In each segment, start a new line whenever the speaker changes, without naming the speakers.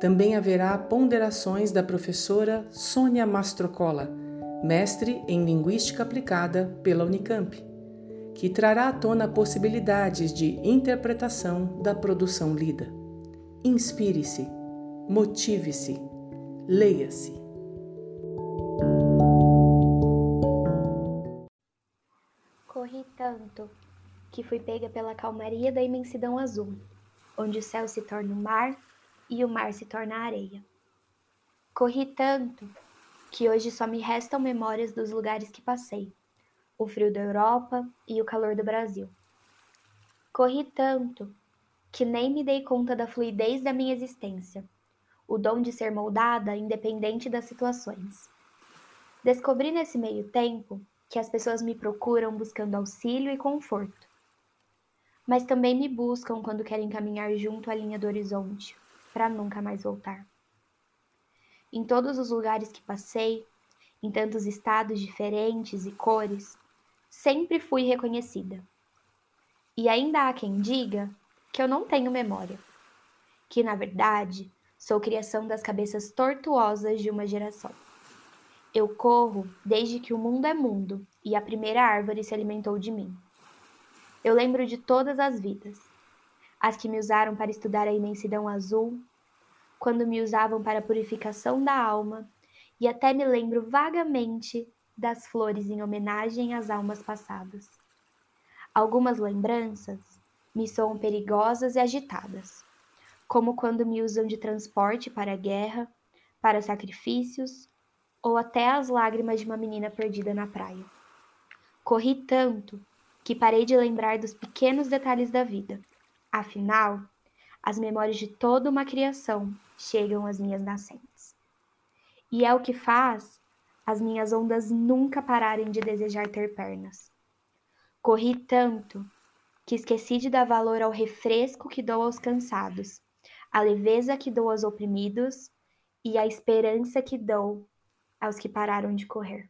também haverá ponderações da professora Sônia Mastrocola, mestre em Linguística Aplicada pela Unicamp, que trará à tona possibilidades de interpretação da produção lida. Inspire-se, motive-se, leia-se.
Corri tanto que fui pega pela calmaria da imensidão azul, onde o céu se torna o mar e o mar se torna areia. Corri tanto que hoje só me restam memórias dos lugares que passei, o frio da Europa e o calor do Brasil. Corri tanto que nem me dei conta da fluidez da minha existência, o dom de ser moldada independente das situações. Descobri nesse meio tempo que as pessoas me procuram buscando auxílio e conforto, mas também me buscam quando querem caminhar junto à linha do horizonte, para nunca mais voltar. Em todos os lugares que passei, em tantos estados diferentes e cores, sempre fui reconhecida. E ainda há quem diga que eu não tenho memória, que na verdade sou criação das cabeças tortuosas de uma geração. Eu corro desde que o mundo é mundo e a primeira árvore se alimentou de mim. Eu lembro de todas as vidas, as que me usaram para estudar a imensidão azul, quando me usavam para purificação da alma, e até me lembro vagamente das flores em homenagem às almas passadas. Algumas lembranças me soam perigosas e agitadas, como quando me usam de transporte para a guerra, para sacrifícios ou até as lágrimas de uma menina perdida na praia. Corri tanto que parei de lembrar dos pequenos detalhes da vida Afinal, as memórias de toda uma criação chegam às minhas nascentes. E é o que faz as minhas ondas nunca pararem de desejar ter pernas. Corri tanto que esqueci de dar valor ao refresco que dou aos cansados, à leveza que dou aos oprimidos e à esperança que dou aos que pararam de correr.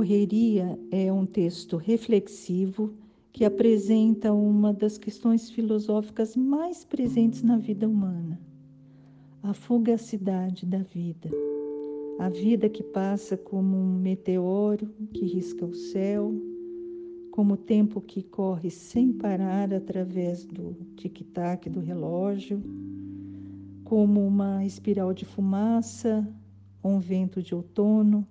Correria é um texto reflexivo que apresenta uma das questões filosóficas mais presentes na vida humana: a fugacidade da vida. A vida que passa como um meteoro que risca o céu, como o tempo que corre sem parar através do tic-tac do relógio, como uma espiral de fumaça, um vento de outono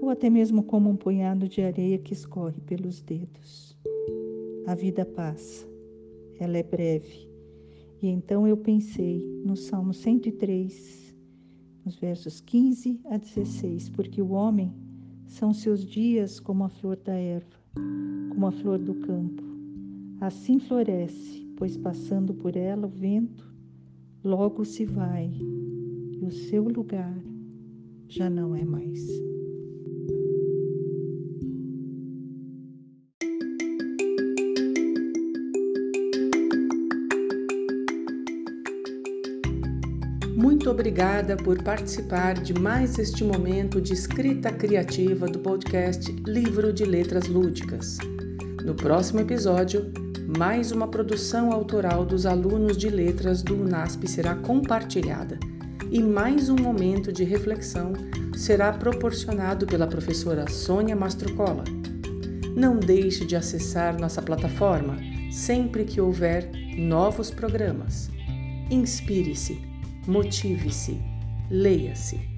ou até mesmo como um punhado de areia que escorre pelos dedos. A vida passa, ela é breve. E então eu pensei no Salmo 103, nos versos 15 a 16, porque o homem são seus dias como a flor da erva, como a flor do campo. Assim floresce, pois passando por ela o vento, logo se vai, e o seu lugar já não é mais.
Muito obrigada por participar de mais este momento de escrita criativa do podcast Livro de Letras Lúdicas. No próximo episódio, mais uma produção autoral dos alunos de letras do UNASP será compartilhada e mais um momento de reflexão será proporcionado pela professora Sônia Mastrocola. Não deixe de acessar nossa plataforma sempre que houver novos programas. Inspire-se motive-se, leia-se.